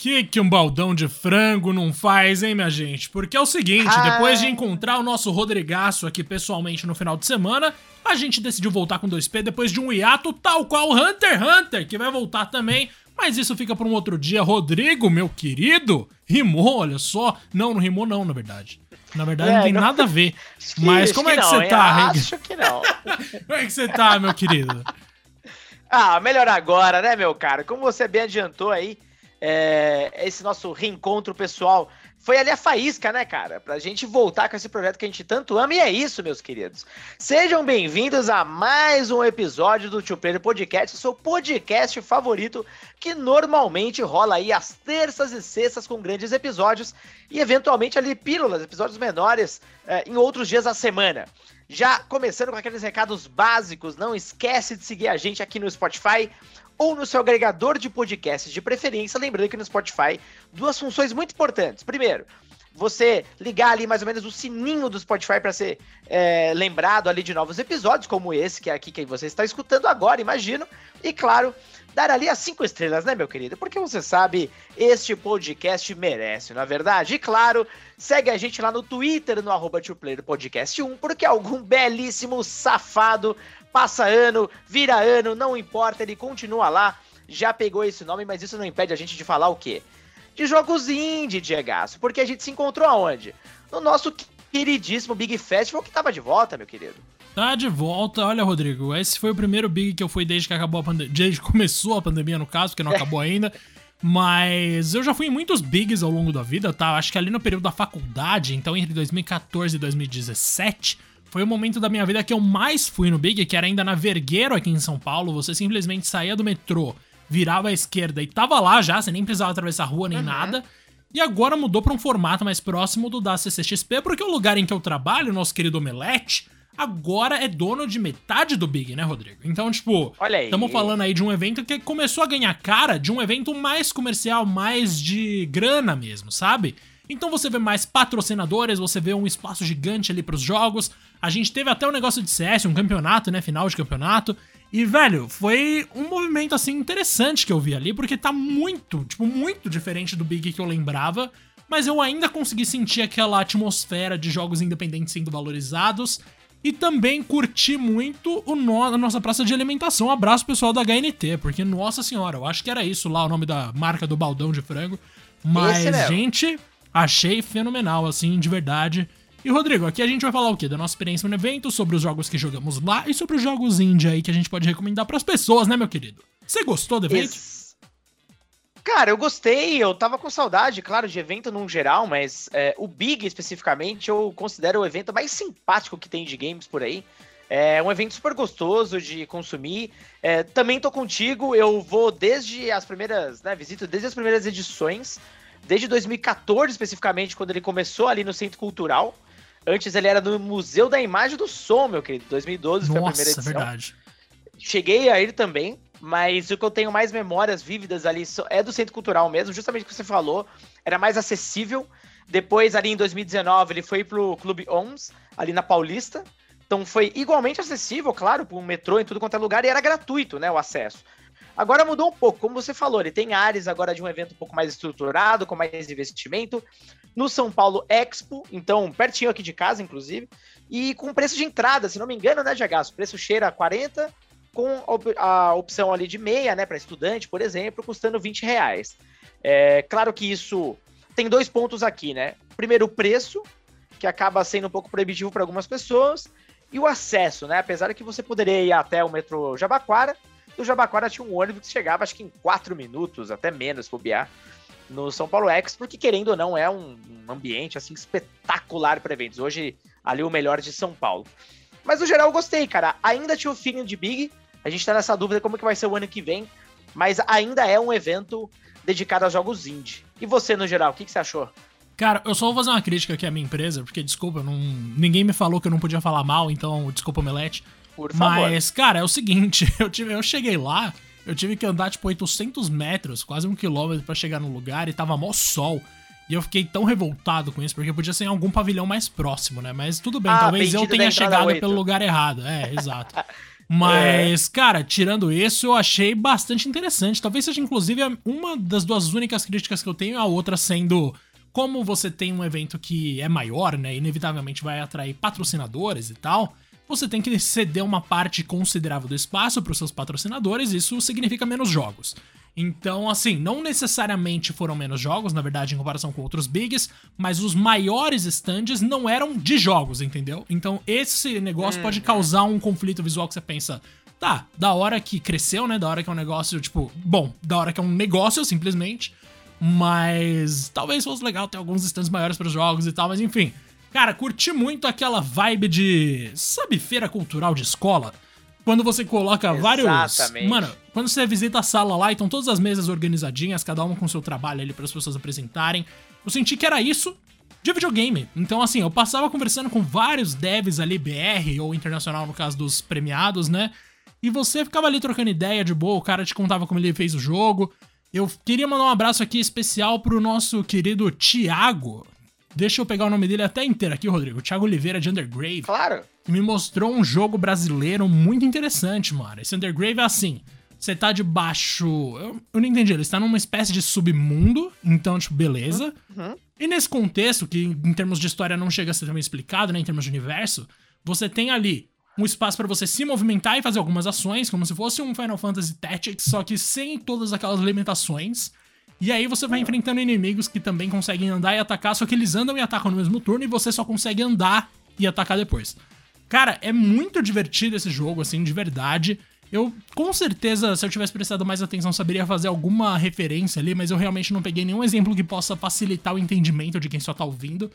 que que um baldão de frango não faz, hein, minha gente? Porque é o seguinte, Ah. depois de encontrar o nosso Rodrigaço aqui pessoalmente no final de semana, a gente decidiu voltar com 2P depois de um hiato tal qual Hunter x Hunter, que vai voltar também. Mas isso fica pra um outro dia. Rodrigo, meu querido, rimou, olha só. Não, não rimou não, na verdade. Na verdade, É, não tem não- nada a ver. Que- Mas como é que não, você tá? Acho que não. Como é que você tá, meu querido? Ah, melhor agora, né, meu cara? Como você bem adiantou aí, é, esse nosso reencontro pessoal foi ali a faísca, né, cara? Pra gente voltar com esse projeto que a gente tanto ama. E é isso, meus queridos. Sejam bem-vindos a mais um episódio do Tio Player Podcast, o seu podcast favorito, que normalmente rola aí às terças e sextas com grandes episódios e eventualmente ali pílulas, episódios menores é, em outros dias da semana. Já começando com aqueles recados básicos, não esquece de seguir a gente aqui no Spotify ou no seu agregador de podcasts de preferência. Lembrando que no Spotify, duas funções muito importantes. Primeiro, você ligar ali mais ou menos o sininho do Spotify para ser é, lembrado ali de novos episódios, como esse que é aqui que você está escutando agora, imagino. E claro, dar ali as cinco estrelas, né, meu querido? Porque você sabe, este podcast merece, não é verdade? E claro, segue a gente lá no Twitter, no arroba Podcast 1, porque algum belíssimo safado passa ano, vira ano, não importa, ele continua lá, já pegou esse nome, mas isso não impede a gente de falar o quê? De jogos indie, Diegaço, porque a gente se encontrou aonde? No nosso queridíssimo Big Festival que tava de volta, meu querido. Tá de volta. Olha, Rodrigo, esse foi o primeiro Big que eu fui desde que acabou a pandemia. Desde que começou a pandemia, no caso, porque não acabou ainda. Mas eu já fui em muitos Bigs ao longo da vida, tá? Acho que ali no período da faculdade, então entre 2014 e 2017, foi o momento da minha vida que eu mais fui no Big, que era ainda na Vergueiro aqui em São Paulo. Você simplesmente saía do metrô, virava à esquerda e tava lá já, você nem precisava atravessar a rua nem nada. E agora mudou pra um formato mais próximo do da CCXP, porque o lugar em que eu trabalho, o nosso querido Omelete, agora é dono de metade do Big, né, Rodrigo? Então, tipo, estamos falando aí de um evento que começou a ganhar cara de um evento mais comercial, mais de grana mesmo, sabe? Então você vê mais patrocinadores, você vê um espaço gigante ali pros jogos. A gente teve até um negócio de CS, um campeonato, né? Final de campeonato. E, velho, foi um movimento, assim, interessante que eu vi ali, porque tá muito, tipo, muito diferente do Big que eu lembrava. Mas eu ainda consegui sentir aquela atmosfera de jogos independentes sendo valorizados. E também curti muito o no- a nossa praça de alimentação. Um abraço pessoal da HNT, porque, nossa senhora, eu acho que era isso lá, o nome da marca do baldão de frango. Mas, gente, achei fenomenal, assim, de verdade. E, Rodrigo, aqui a gente vai falar o quê? Da nossa experiência no evento, sobre os jogos que jogamos lá e sobre os jogos indie aí que a gente pode recomendar pras pessoas, né, meu querido? Você gostou do evento? Ex- Cara, eu gostei, eu tava com saudade, claro, de evento num geral, mas é, o Big especificamente eu considero o evento mais simpático que tem de games por aí. É um evento super gostoso de consumir. É, também tô contigo, eu vou desde as primeiras, né, visito desde as primeiras edições, desde 2014 especificamente, quando ele começou ali no Centro Cultural. Antes ele era no Museu da Imagem do Som, meu querido. 2012 foi a primeira Nossa, edição verdade. cheguei a ir também, mas o que eu tenho mais memórias vívidas ali é do Centro Cultural mesmo, justamente o que você falou, era mais acessível. Depois, ali em 2019, ele foi pro Clube OMS, ali na Paulista. Então foi igualmente acessível, claro, por um metrô em tudo quanto é lugar, e era gratuito, né, o acesso. Agora mudou um pouco, como você falou, ele tem áreas agora de um evento um pouco mais estruturado, com mais investimento. No São Paulo Expo, então pertinho aqui de casa, inclusive, e com preço de entrada, se não me engano, né, Jagaço? O preço cheira a 40, com a op- a opção ali de meia, né, para estudante, por exemplo, custando 20 reais. É claro que isso tem dois pontos aqui, né? Primeiro, o preço, que acaba sendo um pouco proibitivo para algumas pessoas, e o acesso, né? Apesar que você poderia ir até o metrô Jabaquara, do Jabaquara tinha um ônibus que chegava, acho que em quatro minutos, até menos, bobear, no São Paulo X, porque querendo ou não, é um, um ambiente assim espetacular para eventos. Hoje, ali o melhor de São Paulo. Mas no geral eu gostei, cara. Ainda tinha o feeling de Big. A gente tá nessa dúvida como que vai ser o ano que vem. Mas ainda é um evento dedicado aos jogos indie. E você, no geral, o que, que você achou? Cara, eu só vou fazer uma crítica aqui à minha empresa, porque, desculpa, não, ninguém me falou que eu não podia falar mal, então, desculpa, Omelete. Por favor. Mas, cara, é o seguinte, eu, tive, eu cheguei lá, eu tive que andar, tipo, 800 metros, quase um quilômetro pra chegar no lugar, e tava mó sol. E eu fiquei tão revoltado com isso, porque podia ser em algum pavilhão mais próximo, né? Mas tudo bem, Ah, talvez eu tenha chegado pelo lugar errado. É, exato. Mas, é. cara, tirando isso, eu achei bastante interessante. Talvez seja, inclusive, uma das duas únicas críticas que eu tenho, a outra sendo como você tem um evento que é maior, né? Inevitavelmente vai atrair patrocinadores e tal. Você tem que ceder uma parte considerável do espaço para os seus patrocinadores, isso significa menos jogos. Então, assim, não necessariamente foram menos jogos, na verdade, em comparação com outros bigs, mas os maiores stands não eram de jogos, entendeu? Então, esse negócio hum. pode causar um conflito visual que você pensa, tá, da hora que cresceu, né? Da hora que é um negócio, tipo, bom, da hora que é um negócio, simplesmente. Mas talvez fosse legal ter alguns stands maiores para os jogos e tal, mas enfim. Cara, curti muito aquela vibe de. Sabe, feira cultural de escola? Quando você coloca Exatamente. vários. Mano, quando você visita a sala lá e estão todas as mesas organizadinhas, cada uma com seu trabalho ali para as pessoas apresentarem. Eu senti que era isso de videogame. Então, assim, eu passava conversando com vários devs ali, BR ou internacional, no caso dos premiados, né? E você ficava ali trocando ideia de boa, o cara te contava como ele fez o jogo. Eu queria mandar um abraço aqui especial pro nosso querido Thiago. Deixa eu pegar o nome dele até inteiro aqui, Rodrigo. Thiago Oliveira de Undergrave. Claro. Que me mostrou um jogo brasileiro muito interessante, mano. Esse Undergrave é assim. Você tá debaixo. Eu, eu não entendi. Ele está numa espécie de submundo. Então, tipo, beleza. Uhum. E nesse contexto, que em termos de história não chega a ser também explicado, né? Em termos de universo, você tem ali um espaço para você se movimentar e fazer algumas ações, como se fosse um Final Fantasy Tactics, só que sem todas aquelas limitações. E aí você vai enfrentando inimigos que também conseguem andar e atacar, só que eles andam e atacam no mesmo turno e você só consegue andar e atacar depois. Cara, é muito divertido esse jogo, assim, de verdade. Eu, com certeza, se eu tivesse prestado mais atenção, saberia fazer alguma referência ali, mas eu realmente não peguei nenhum exemplo que possa facilitar o entendimento de quem só tá ouvindo.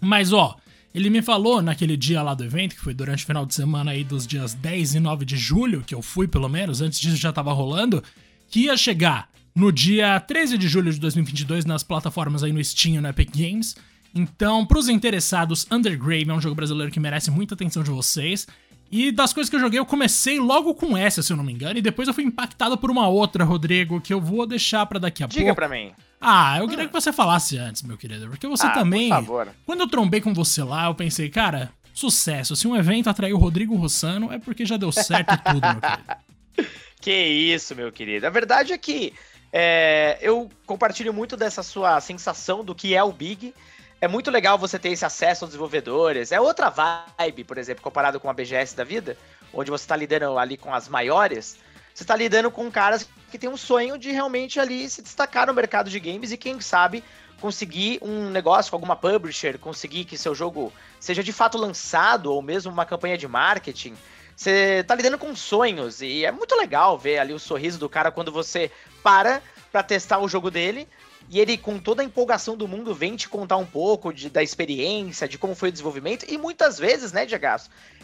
Mas, ó, ele me falou naquele dia lá do evento, que foi durante o final de semana aí dos dias 10 e 9 de julho, que eu fui pelo menos, antes disso já tava rolando, que ia chegar no dia 13 de julho de 2022 nas plataformas aí no Steam e no Epic Games. Então, pros interessados, Undergrave é um jogo brasileiro que merece muita atenção de vocês. E das coisas que eu joguei, eu comecei logo com essa, se eu não me engano, e depois eu fui impactado por uma outra, Rodrigo, que eu vou deixar para daqui a Diga pouco. Diga pra mim. Ah, eu queria hum. que você falasse antes, meu querido, porque você ah, também. Por favor. Quando eu trombei com você lá, eu pensei, cara, sucesso. Se um evento atraiu o Rodrigo Rossano, é porque já deu certo tudo, meu querido. Que isso, meu querido. A verdade é que é, eu compartilho muito dessa sua sensação do que é o Big é muito legal você ter esse acesso aos desenvolvedores. É outra vibe, por exemplo, comparado com a BGS da vida, onde você está lidando ali com as maiores. Você está lidando com caras que têm um sonho de realmente ali se destacar no mercado de games e quem sabe conseguir um negócio com alguma publisher, conseguir que seu jogo seja de fato lançado ou mesmo uma campanha de marketing. Você está lidando com sonhos e é muito legal ver ali o sorriso do cara quando você para para testar o jogo dele e ele, com toda a empolgação do mundo, vem te contar um pouco de, da experiência, de como foi o desenvolvimento. E muitas vezes, né, Diego,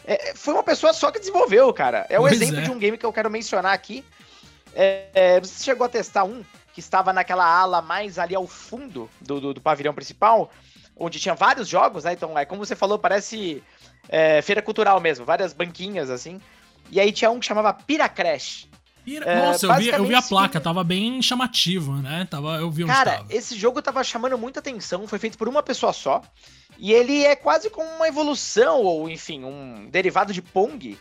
é, foi uma pessoa só que desenvolveu, cara. É o pois exemplo é. de um game que eu quero mencionar aqui. É, é, você chegou a testar um que estava naquela ala mais ali ao fundo do, do, do pavilhão principal, onde tinha vários jogos, né? Então, é como você falou, parece é, feira cultural mesmo, várias banquinhas assim. E aí tinha um que chamava Piracrash. É, Nossa, eu vi, eu vi a placa, tava bem chamativo, né? Tava, eu vi Cara, tava. esse jogo tava chamando muita atenção, foi feito por uma pessoa só. E ele é quase como uma evolução, ou enfim, um derivado de Pong,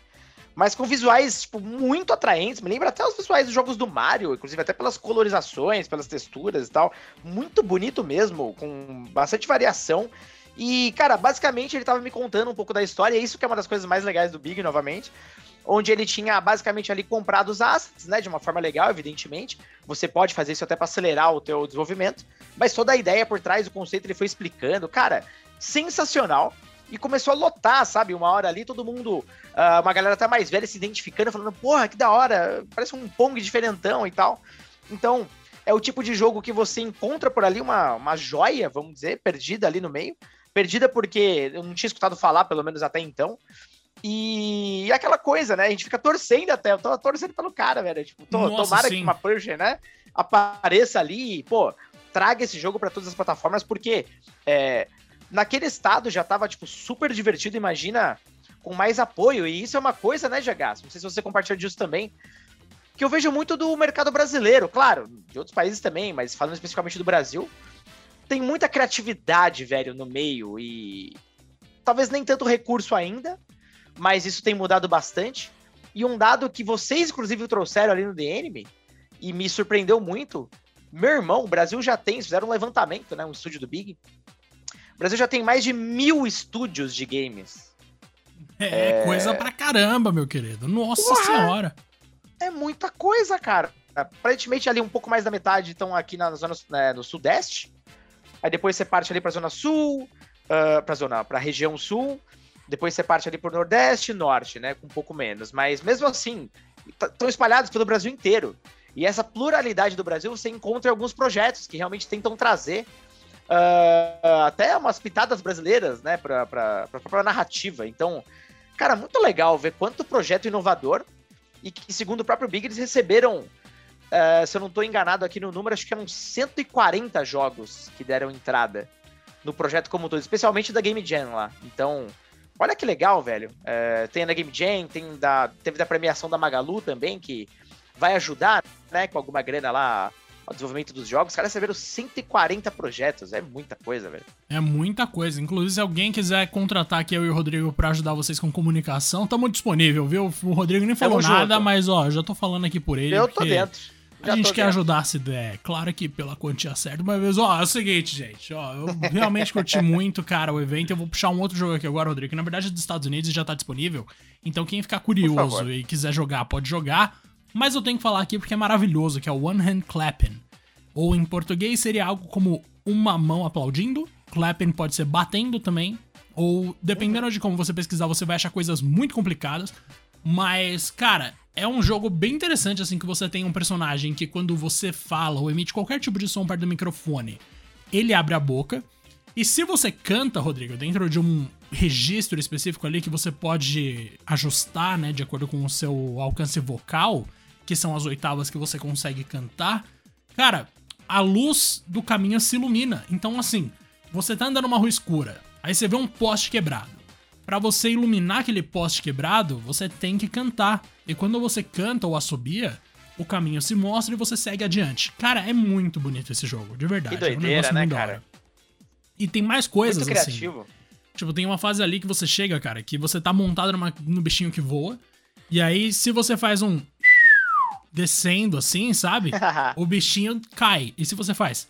mas com visuais tipo, muito atraentes. Me lembra até os visuais dos jogos do Mario, inclusive até pelas colorizações, pelas texturas e tal. Muito bonito mesmo, com bastante variação. E, cara, basicamente ele tava me contando um pouco da história, e isso que é uma das coisas mais legais do Big, novamente onde ele tinha basicamente ali comprado os assets, né, de uma forma legal, evidentemente. Você pode fazer isso até para acelerar o teu desenvolvimento, mas toda a ideia por trás, o conceito ele foi explicando, cara, sensacional. E começou a lotar, sabe? Uma hora ali, todo mundo, uh, uma galera até mais velha se identificando, falando, porra, que da hora, parece um Pong diferentão e tal. Então, é o tipo de jogo que você encontra por ali uma, uma joia, vamos dizer, perdida ali no meio. Perdida porque eu não tinha escutado falar, pelo menos até então. E aquela coisa, né? A gente fica torcendo até. Eu tô torcendo pelo cara, velho. Tipo, tô, Nossa, tomara sim. que uma Purge, né? Apareça ali e, pô, traga esse jogo para todas as plataformas, porque é, naquele estado já tava, tipo, super divertido. Imagina com mais apoio. E isso é uma coisa, né, Jagas? Não sei se você compartilha disso também. Que eu vejo muito do mercado brasileiro, claro, de outros países também, mas falando especificamente do Brasil. Tem muita criatividade, velho, no meio e talvez nem tanto recurso ainda, mas isso tem mudado bastante. E um dado que vocês, inclusive, trouxeram ali no Enemy, e me surpreendeu muito, meu irmão, o Brasil já tem, fizeram um levantamento, né? Um estúdio do Big. O Brasil já tem mais de mil estúdios de games. É, é... coisa pra caramba, meu querido. Nossa Ué, senhora. É muita coisa, cara. Aparentemente ali um pouco mais da metade estão aqui na zona né, no sudeste. Aí depois você parte ali pra zona sul, uh, pra zona, pra região sul. Depois você parte ali pro nordeste e norte, né? Com um pouco menos. Mas mesmo assim, estão espalhados pelo Brasil inteiro. E essa pluralidade do Brasil você encontra em alguns projetos que realmente tentam trazer uh, até umas pitadas brasileiras, né, para a própria narrativa. Então, cara, muito legal ver quanto projeto inovador e que, segundo o próprio Big, eles receberam, uh, se eu não estou enganado aqui no número, acho que eram 140 jogos que deram entrada no projeto como todo, especialmente da Game Jam lá. Então, olha que legal, velho. Uh, tem da Game Jam, tem da, teve da premiação da Magalu também, que vai ajudar, né, com alguma grana lá ao desenvolvimento dos jogos. Os caras receberam 140 projetos, é muita coisa, velho. É muita coisa. Inclusive, se alguém quiser contratar aqui eu e o Rodrigo para ajudar vocês com comunicação, estamos disponível, viu? O Rodrigo nem falou Tamo nada, junto. mas ó, já tô falando aqui por ele. Eu tô dentro. Já a gente quer ajudar se der, claro que pela quantia certa, mas ó, é o seguinte, gente, ó, eu realmente curti muito, cara, o evento. Eu vou puxar um outro jogo aqui agora, Rodrigo, que na verdade é dos Estados Unidos e já tá disponível. Então quem ficar curioso e quiser jogar, pode jogar. Mas eu tenho que falar aqui porque é maravilhoso, que é o One Hand Clapping. Ou em português seria algo como uma mão aplaudindo. Clapping pode ser batendo também. Ou dependendo de como você pesquisar, você vai achar coisas muito complicadas. Mas, cara, é um jogo bem interessante, assim, que você tem um personagem que quando você fala ou emite qualquer tipo de som perto do microfone, ele abre a boca. E se você canta, Rodrigo, dentro de um registro específico ali que você pode ajustar, né, de acordo com o seu alcance vocal, que são as oitavas que você consegue cantar, cara, a luz do caminho se ilumina. Então, assim, você tá andando numa rua escura, aí você vê um poste quebrado. Para você iluminar aquele poste quebrado, você tem que cantar. E quando você canta ou assobia, o caminho se mostra e você segue adiante. Cara, é muito bonito esse jogo, de verdade. Que doideira, é um né, cara? E tem mais coisas muito criativo. assim. Tipo, tem uma fase ali que você chega, cara, que você tá montado numa, no bichinho que voa. E aí, se você faz um descendo assim, sabe? o bichinho cai. E se você faz?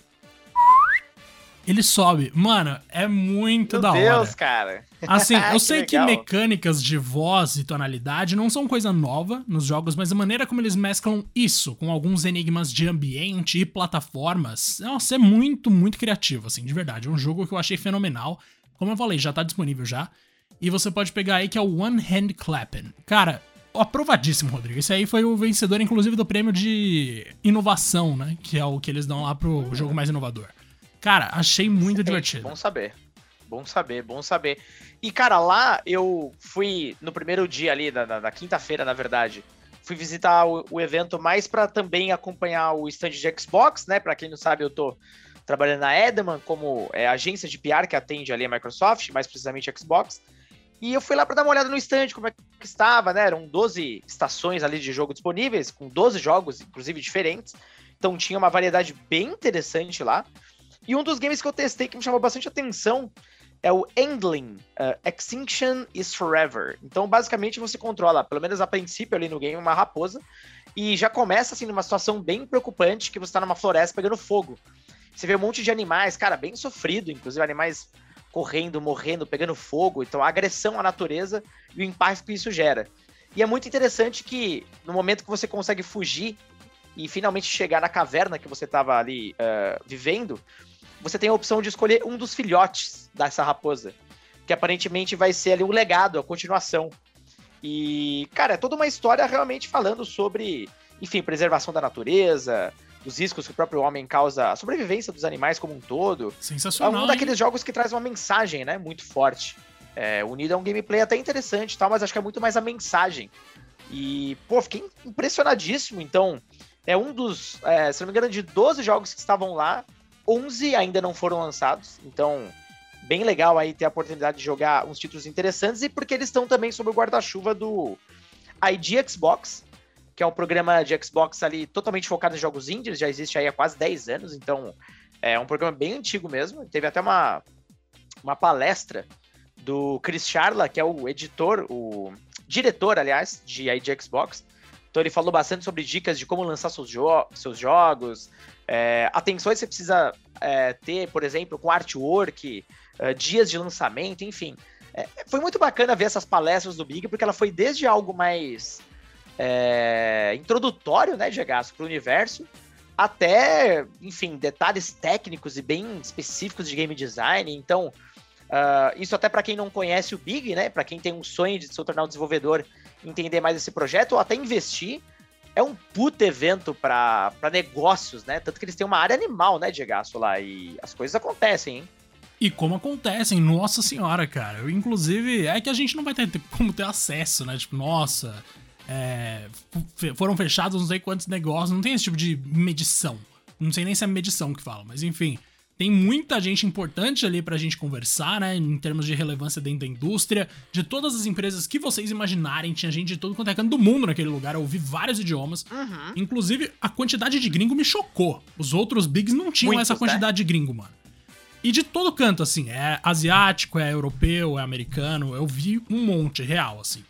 Ele sobe. Mano, é muito Meu da Deus, hora. Deus, cara. Assim, eu que sei legal. que mecânicas de voz e tonalidade não são coisa nova nos jogos, mas a maneira como eles mesclam isso com alguns enigmas de ambiente e plataformas, nossa, é muito, muito criativo, assim, de verdade. É um jogo que eu achei fenomenal. Como eu falei, já tá disponível já. E você pode pegar aí que é o One Hand Clapping. Cara, aprovadíssimo, Rodrigo. Esse aí foi o vencedor, inclusive, do prêmio de inovação, né? Que é o que eles dão lá pro jogo mais inovador. Cara, achei muito Excelente, divertido. Bom saber. Bom saber, bom saber. E, cara, lá eu fui no primeiro dia ali, na, na quinta-feira, na verdade. Fui visitar o, o evento mais para também acompanhar o stand de Xbox, né? Para quem não sabe, eu tô trabalhando na Edelman como é, agência de PR que atende ali a Microsoft, mais precisamente a Xbox. E eu fui lá para dar uma olhada no stand, como é que estava, né? Eram 12 estações ali de jogo disponíveis, com 12 jogos, inclusive diferentes. Então tinha uma variedade bem interessante lá. E um dos games que eu testei que me chamou bastante atenção é o Endling, uh, Extinction is Forever. Então, basicamente, você controla, pelo menos a princípio ali no game, uma raposa. E já começa, assim, numa situação bem preocupante, que você tá numa floresta pegando fogo. Você vê um monte de animais, cara, bem sofrido, inclusive animais correndo, morrendo, pegando fogo. Então, a agressão à natureza e o impacto que isso gera. E é muito interessante que no momento que você consegue fugir e finalmente chegar na caverna que você estava ali uh, vivendo, você tem a opção de escolher um dos filhotes dessa raposa, que aparentemente vai ser ali um legado, a continuação. E, cara, é toda uma história realmente falando sobre, enfim, preservação da natureza, dos riscos que o próprio homem causa a sobrevivência dos animais como um todo. Sensacional. É um daqueles hein? jogos que traz uma mensagem, né? Muito forte. É, Unido é um gameplay até interessante tal, mas acho que é muito mais a mensagem. E, pô, fiquei impressionadíssimo. Então, é um dos, é, se não me engano, de 12 jogos que estavam lá, 11 ainda não foram lançados. Então, bem legal aí ter a oportunidade de jogar uns títulos interessantes e porque eles estão também sob o guarda-chuva do ID Xbox, que é um programa de Xbox ali totalmente focado em jogos indies, já existe aí há quase 10 anos, então é um programa bem antigo mesmo. Teve até uma, uma palestra do Chris Charla, que é o editor, o diretor, aliás, de aí de Xbox. Então ele falou bastante sobre dicas de como lançar seus, jo seus jogos, é, atenções que você precisa é, ter, por exemplo, com artwork, é, dias de lançamento, enfim. É, foi muito bacana ver essas palestras do Big, porque ela foi desde algo mais é, introdutório, né, de para o universo, até, enfim, detalhes técnicos e bem específicos de game design. Então, uh, isso até para quem não conhece o Big, né, para quem tem um sonho de se tornar um desenvolvedor, entender mais esse projeto ou até investir, é um puto evento para negócios, né? Tanto que eles têm uma área animal, né, gasto lá e as coisas acontecem, hein? E como acontecem, nossa senhora, cara. Inclusive, é que a gente não vai ter como ter acesso, né? Tipo, nossa, é, foram fechados não sei quantos negócios, não tem esse tipo de medição. Não sei nem se é medição que fala, mas enfim. Tem muita gente importante ali pra gente conversar, né? Em termos de relevância dentro da indústria, de todas as empresas que vocês imaginarem. Tinha gente de todo quanto é canto do mundo naquele lugar, eu ouvi vários idiomas. Uhum. Inclusive, a quantidade de gringo me chocou. Os outros bigs não tinham Muitos, essa quantidade né? de gringo, mano. E de todo canto, assim, é asiático, é europeu, é americano, eu vi um monte real, assim.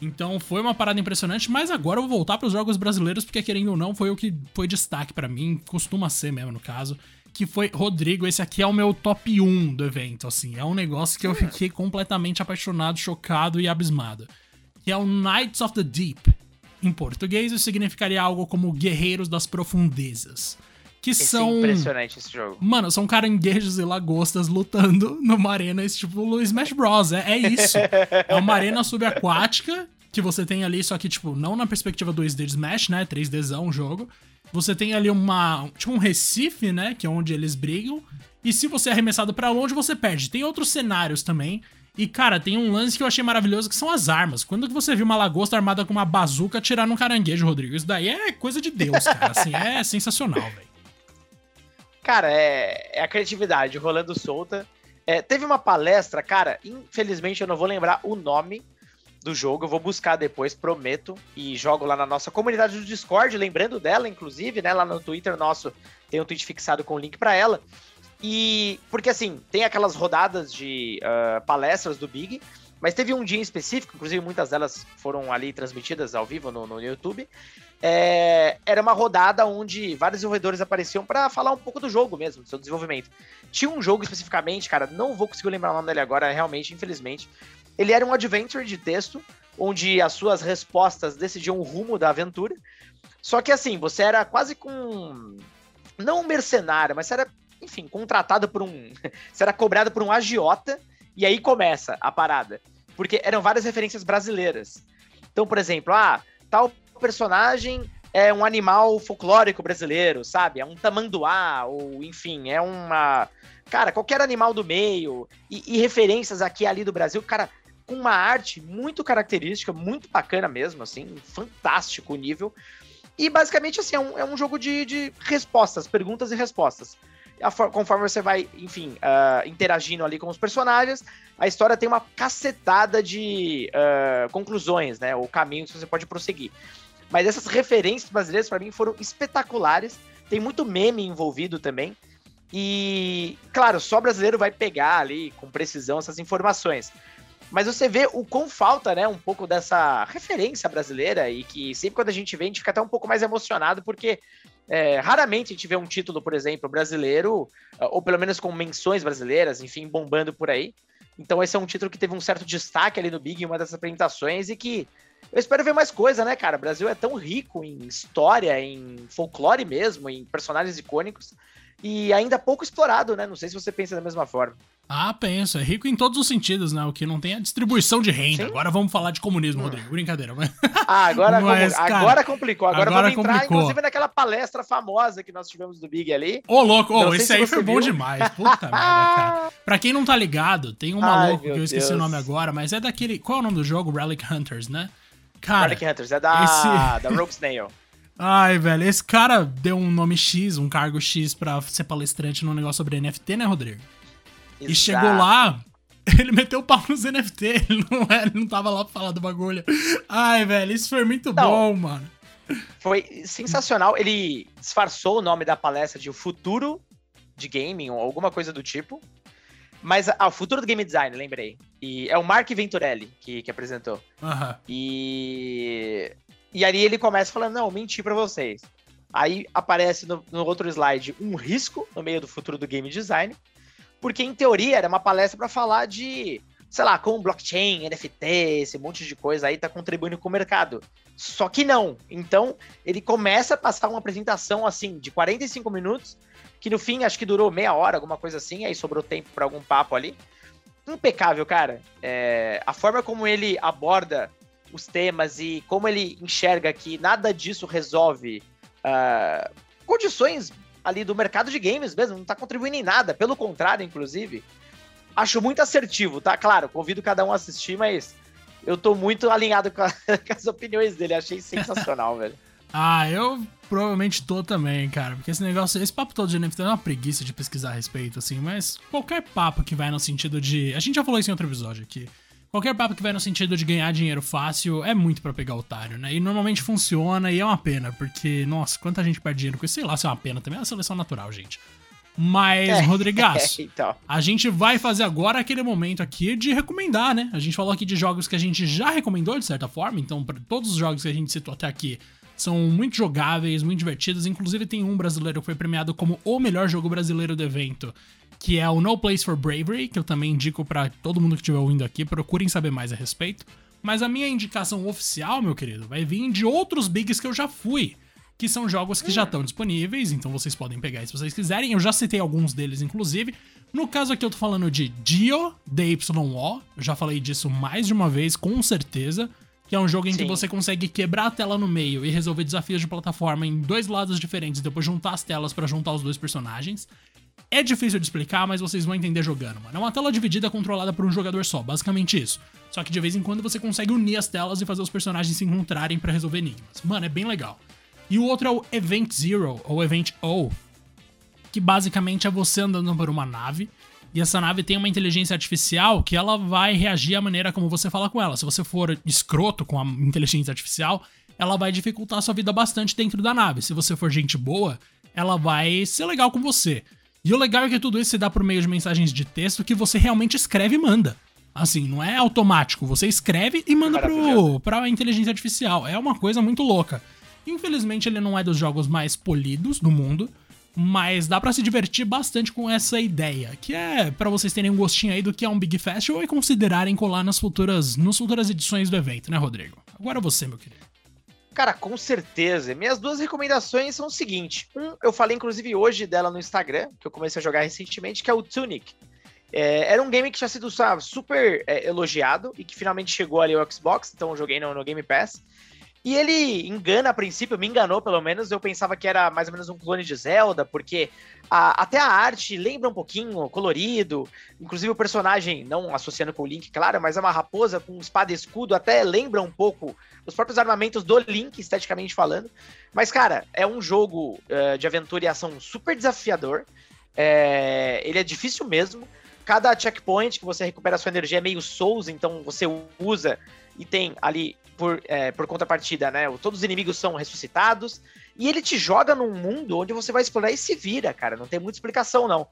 Então foi uma parada impressionante, mas agora eu vou voltar para os jogos brasileiros, porque querendo ou não, foi o que foi destaque para mim, costuma ser mesmo no caso, que foi Rodrigo, esse aqui é o meu top 1 do evento, assim, é um negócio que eu fiquei completamente apaixonado, chocado e abismado. Que é o Knights of the Deep. Em português, isso significaria algo como Guerreiros das Profundezas. Que esse é são. É impressionante esse jogo. Mano, são caranguejos e lagostas lutando numa arena estilo Smash Bros. É, é isso. é uma arena subaquática que você tem ali, só que, tipo, não na perspectiva 2D de Smash, né? 3Dzão o jogo. Você tem ali uma. Tipo, um Recife, né? Que é onde eles brigam. E se você é arremessado para longe, você perde. Tem outros cenários também. E, cara, tem um lance que eu achei maravilhoso que são as armas. Quando que você viu uma lagosta armada com uma bazuca atirar num caranguejo, Rodrigo? Isso daí é coisa de Deus, cara. Assim, é sensacional, velho. Cara, é, é a criatividade rolando solta. É, teve uma palestra, cara, infelizmente eu não vou lembrar o nome do jogo, eu vou buscar depois, prometo, e jogo lá na nossa comunidade do Discord, lembrando dela, inclusive, né, lá no Twitter nosso, tem um tweet fixado com o link para ela. E porque assim, tem aquelas rodadas de uh, palestras do Big, mas teve um dia em específico, inclusive muitas delas foram ali transmitidas ao vivo no, no YouTube, é, era uma rodada onde vários desenvolvedores apareciam para falar um pouco do jogo mesmo, do seu desenvolvimento. Tinha um jogo especificamente, cara, não vou conseguir lembrar o nome dele agora, realmente, infelizmente. Ele era um adventure de texto, onde as suas respostas decidiam o rumo da aventura. Só que assim, você era quase com. Não um mercenário, mas você era, enfim, contratado por um. você era cobrado por um agiota, e aí começa a parada. Porque eram várias referências brasileiras. Então, por exemplo, ah, tal personagem é um animal folclórico brasileiro, sabe? É um tamanduá, ou enfim, é uma. Cara, qualquer animal do meio, e, e referências aqui e ali do Brasil, cara, com uma arte muito característica, muito bacana mesmo, assim, fantástico o nível. E basicamente, assim, é um, é um jogo de, de respostas, perguntas e respostas. Conforme você vai, enfim, uh, interagindo ali com os personagens, a história tem uma cacetada de uh, conclusões, né? Ou caminhos que você pode prosseguir. Mas essas referências brasileiras, para mim, foram espetaculares. Tem muito meme envolvido também. E, claro, só brasileiro vai pegar ali com precisão essas informações. Mas você vê o quão falta, né, um pouco dessa referência brasileira e que sempre quando a gente vê, a gente fica até um pouco mais emocionado, porque é, raramente a gente vê um título, por exemplo, brasileiro, ou pelo menos com menções brasileiras, enfim, bombando por aí. Então esse é um título que teve um certo destaque ali no Big em uma dessas apresentações e que eu espero ver mais coisa, né, cara? O Brasil é tão rico em história, em folclore mesmo, em personagens icônicos, e ainda pouco explorado, né? Não sei se você pensa da mesma forma. Ah, penso. É rico em todos os sentidos, né? O que não tem é a distribuição de renda. Sim. Agora vamos falar de comunismo, hum. Rodrigo. Brincadeira. Mas... Ah, agora, mas, cara, agora complicou. Agora, agora vamos entrar, complicou. inclusive, naquela palestra famosa que nós tivemos do Big ali. Ô, louco. Ô, esse aí foi viu. bom demais. Puta merda, cara. Pra quem não tá ligado, tem um maluco Ai, que eu esqueci Deus. o nome agora, mas é daquele... Qual é o nome do jogo? Relic Hunters, né? Cara, Relic Hunters, é da, esse... da Rogue Snail. Ai, velho, esse cara deu um nome X, um cargo X pra ser palestrante num negócio sobre NFT, né, Rodrigo? Exato. E chegou lá, ele meteu o pau nos NFT, ele não, é, ele não tava lá pra falar do bagulho. Ai, velho, isso foi muito não, bom, mano. Foi sensacional. Ele disfarçou o nome da palestra de O Futuro de Gaming, ou alguma coisa do tipo. Mas ah, o futuro do game design, lembrei. E é o Mark Venturelli que, que apresentou. Aham. E. E aí ele começa falando: não, menti pra vocês. Aí aparece no, no outro slide um risco no meio do futuro do game design. Porque, em teoria, era uma palestra pra falar de, sei lá, como blockchain, NFT, esse monte de coisa aí tá contribuindo com o mercado. Só que não. Então, ele começa a passar uma apresentação assim de 45 minutos, que no fim acho que durou meia hora, alguma coisa assim, aí sobrou tempo pra algum papo ali. Impecável, cara. É, a forma como ele aborda os temas e como ele enxerga que nada disso resolve ah, condições ali do mercado de games mesmo, não tá contribuindo em nada, pelo contrário, inclusive. Acho muito assertivo, tá? Claro, convido cada um a assistir, mas eu tô muito alinhado com, a- com as opiniões dele, achei sensacional, velho. Ah, eu provavelmente tô também, cara. Porque esse negócio, esse papo todo de NFT é uma preguiça de pesquisar a respeito, assim. Mas qualquer papo que vai no sentido de. A gente já falou isso em outro episódio aqui. Qualquer papo que vai no sentido de ganhar dinheiro fácil é muito pra pegar otário, né? E normalmente funciona e é uma pena, porque, nossa, quanta gente perde dinheiro com isso. Sei lá se é uma pena também, é uma seleção natural, gente. Mas, É. Rodrigaço, então. a gente vai fazer agora aquele momento aqui de recomendar, né? A gente falou aqui de jogos que a gente já recomendou de certa forma, então todos os jogos que a gente citou até aqui são muito jogáveis, muito divertidos. Inclusive tem um brasileiro que foi premiado como o melhor jogo brasileiro do evento, que é o No Place for Bravery, que eu também indico pra todo mundo que estiver ouvindo aqui, procurem saber mais a respeito. Mas a minha indicação oficial, meu querido, vai vir de outros bigs que eu já fui que são jogos que já estão disponíveis, então vocês podem pegar se vocês quiserem. Eu já citei alguns deles, inclusive. No caso aqui, eu tô falando de Dio, DYO. Eu já falei disso mais de uma vez, com certeza. Que é um jogo em que Sim. você consegue quebrar a tela no meio e resolver desafios de plataforma em dois lados diferentes, depois juntar as telas pra juntar os dois personagens. É difícil de explicar, mas vocês vão entender jogando, mano. É uma tela dividida controlada por um jogador só, basicamente isso. Só que de vez em quando você consegue unir as telas e fazer os personagens se encontrarem pra resolver enigmas. Mano, é bem legal. E o outro é o Event Zero, ou Event O, que basicamente é você andando por uma nave. E essa nave tem uma inteligência artificial que ela vai reagir à maneira como você fala com ela. Se você for escroto com a inteligência artificial, ela vai dificultar a sua vida bastante dentro da nave. Se você for gente boa, ela vai ser legal com você. E o legal é que tudo isso se dá por meio de mensagens de texto que você realmente escreve e manda. Assim, não é automático. Você escreve e manda pro, Maravilhoso. pra inteligência artificial. É uma coisa muito louca. Infelizmente, ele não é dos jogos mais polidos do mundo, mas dá pra se divertir bastante com essa ideia, que é pra vocês terem um gostinho aí do que é um Big Festival e considerarem colar nas futuras, nas futuras edições do evento, né, Rodrigo? Agora você, meu querido. Cara, com certeza. Minhas duas recomendações são o seguinte. Um, eu falei inclusive hoje dela no Instagram, que eu comecei a jogar recentemente, que é o Tunic. É, era um game que tinha sido sabe, super é, elogiado e que finalmente chegou ali ao Xbox, então eu joguei no, no Game Pass. E ele engana a princípio, me enganou pelo menos. Eu pensava que era mais ou menos um clone de Zelda, porque a- até a arte lembra um pouquinho, colorido. Inclusive o personagem, não associando com o Link, claro, mas é uma raposa com espada e escudo, até lembra um pouco os próprios armamentos do Link, esteticamente falando. Mas, cara, é um jogo eh, de aventura e ação super desafiador. É, ele é difícil mesmo. Cada checkpoint que você recupera sua energia é meio Souls, então você usa e tem ali, por, eh, por contrapartida, né? Todos os inimigos são ressuscitados. E ele te joga num mundo onde você vai explorar e se vira, cara. Não tem muita explicação, não.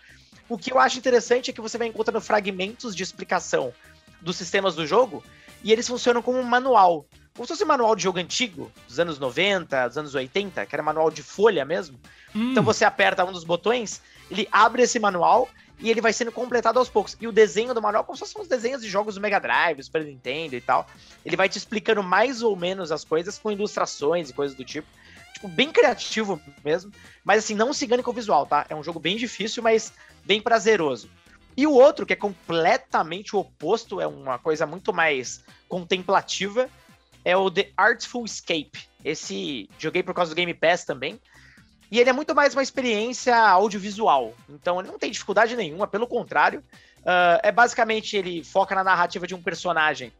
O que eu acho interessante é que você vai encontrando fragmentos de explicação dos sistemas do jogo e eles funcionam como um manual. Como se fosse um manual de jogo antigo, dos anos 90, dos anos 80, que era manual de folha mesmo. Hum, Então você aperta um dos botões, ele abre esse manual e ele vai sendo completado aos poucos. E o desenho do manual, como se fossem os desenhos de jogos do Mega Drive, Super Nintendo e tal, ele vai te explicando mais ou menos as coisas com ilustrações e coisas do tipo. Tipo, bem criativo mesmo. Mas assim, não se engane com o visual, tá? É um jogo bem difícil, mas bem prazeroso. E o outro, que é completamente o oposto, é uma coisa muito mais contemplativa, é o The Artful Escape. Esse joguei por causa do Game Pass também. E ele é muito mais uma experiência audiovisual. Então ele não tem dificuldade nenhuma, pelo contrário. Ah, é basicamente ele foca na narrativa de um personagem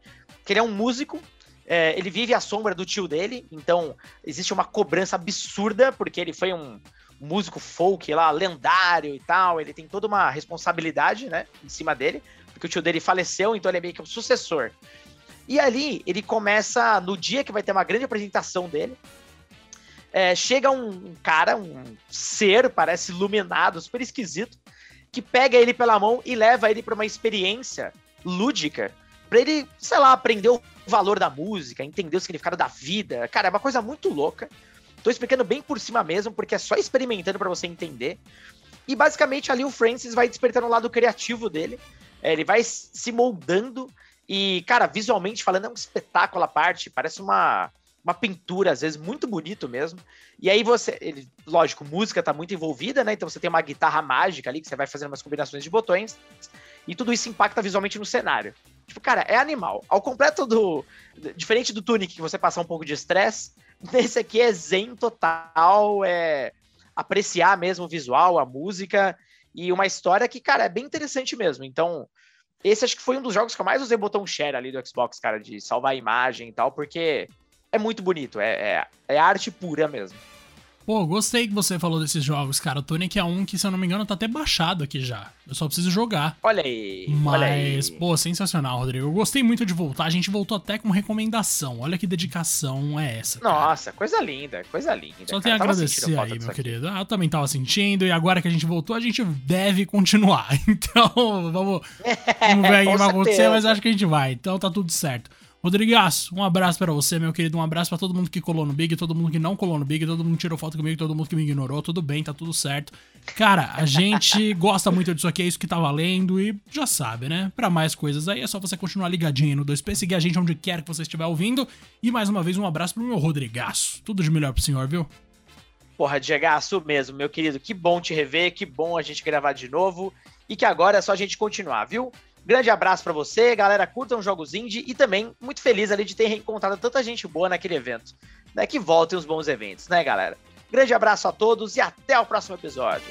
que ele é um músico. é, ele vive à sombra do tio dele, então existe uma cobrança absurda, porque ele foi um músico folk lá, lendário e tal. Ele tem toda uma responsabilidade, né, em cima dele, porque o tio dele faleceu, então ele é meio que o sucessor. E ali ele começa, no dia que vai ter uma grande apresentação dele, é, chega um cara, um ser, parece iluminado, super esquisito, que pega ele pela mão e leva ele para uma experiência lúdica, para ele, sei lá, aprender o valor da música, entender o significado da vida. Cara, é uma coisa muito louca. Tô explicando bem por cima mesmo, porque é só experimentando para você entender. E basicamente ali o Francis vai despertando o lado criativo dele. É, ele vai se moldando e, cara, visualmente falando, é um espetáculo à parte. Parece uma, uma pintura, às vezes, muito bonito mesmo. E aí você, ele, lógico, música tá muito envolvida, né? Então você tem uma guitarra mágica ali que você vai fazendo umas combinações de botões. E tudo isso impacta visualmente no cenário. Tipo, cara, é animal. Ao completo do. Diferente do Tunic, que você passa um pouco de estresse, nesse aqui é zen total, é apreciar mesmo o visual, a música e uma história que, cara, é bem interessante mesmo. Então, esse acho que foi um dos jogos que eu mais usei botão share ali do Xbox, cara, de salvar a imagem e tal, porque é muito bonito, é, é, é arte pura mesmo. Pô, gostei que você falou desses jogos, cara. O Tonic é um que, se eu não me engano, tá até baixado aqui já. Eu só preciso jogar. Olha aí. Mas, olha aí. pô, sensacional, Rodrigo. Eu gostei muito de voltar. A gente voltou até com recomendação. Olha que dedicação é essa. Cara. Nossa, coisa linda, coisa linda. Só tenho a agradecer aí, meu querido. Ah, eu também tava sentindo. E agora que a gente voltou, a gente deve continuar. Então, vamos, vamos ver o que vai acontecer, mas acho que a gente vai. Então tá tudo certo. Rodrigaço, um abraço para você, meu querido. Um abraço para todo mundo que colou no Big, todo mundo que não colou no Big, todo mundo que tirou foto comigo, todo mundo que me ignorou. Tudo bem, tá tudo certo. Cara, a gente gosta muito disso aqui, é isso que tá valendo e já sabe, né? Para mais coisas aí é só você continuar ligadinho no 2P, seguir a gente onde quer que você estiver ouvindo. E mais uma vez, um abraço pro meu Rodrigaço. Tudo de melhor pro senhor, viu? Porra, Diegaço mesmo, meu querido. Que bom te rever, que bom a gente gravar de novo. E que agora é só a gente continuar, viu? Grande abraço para você, galera. Curtam jogos indie e também muito feliz ali de ter reencontrado tanta gente boa naquele evento. Né? Que voltem os bons eventos, né, galera? Grande abraço a todos e até o próximo episódio.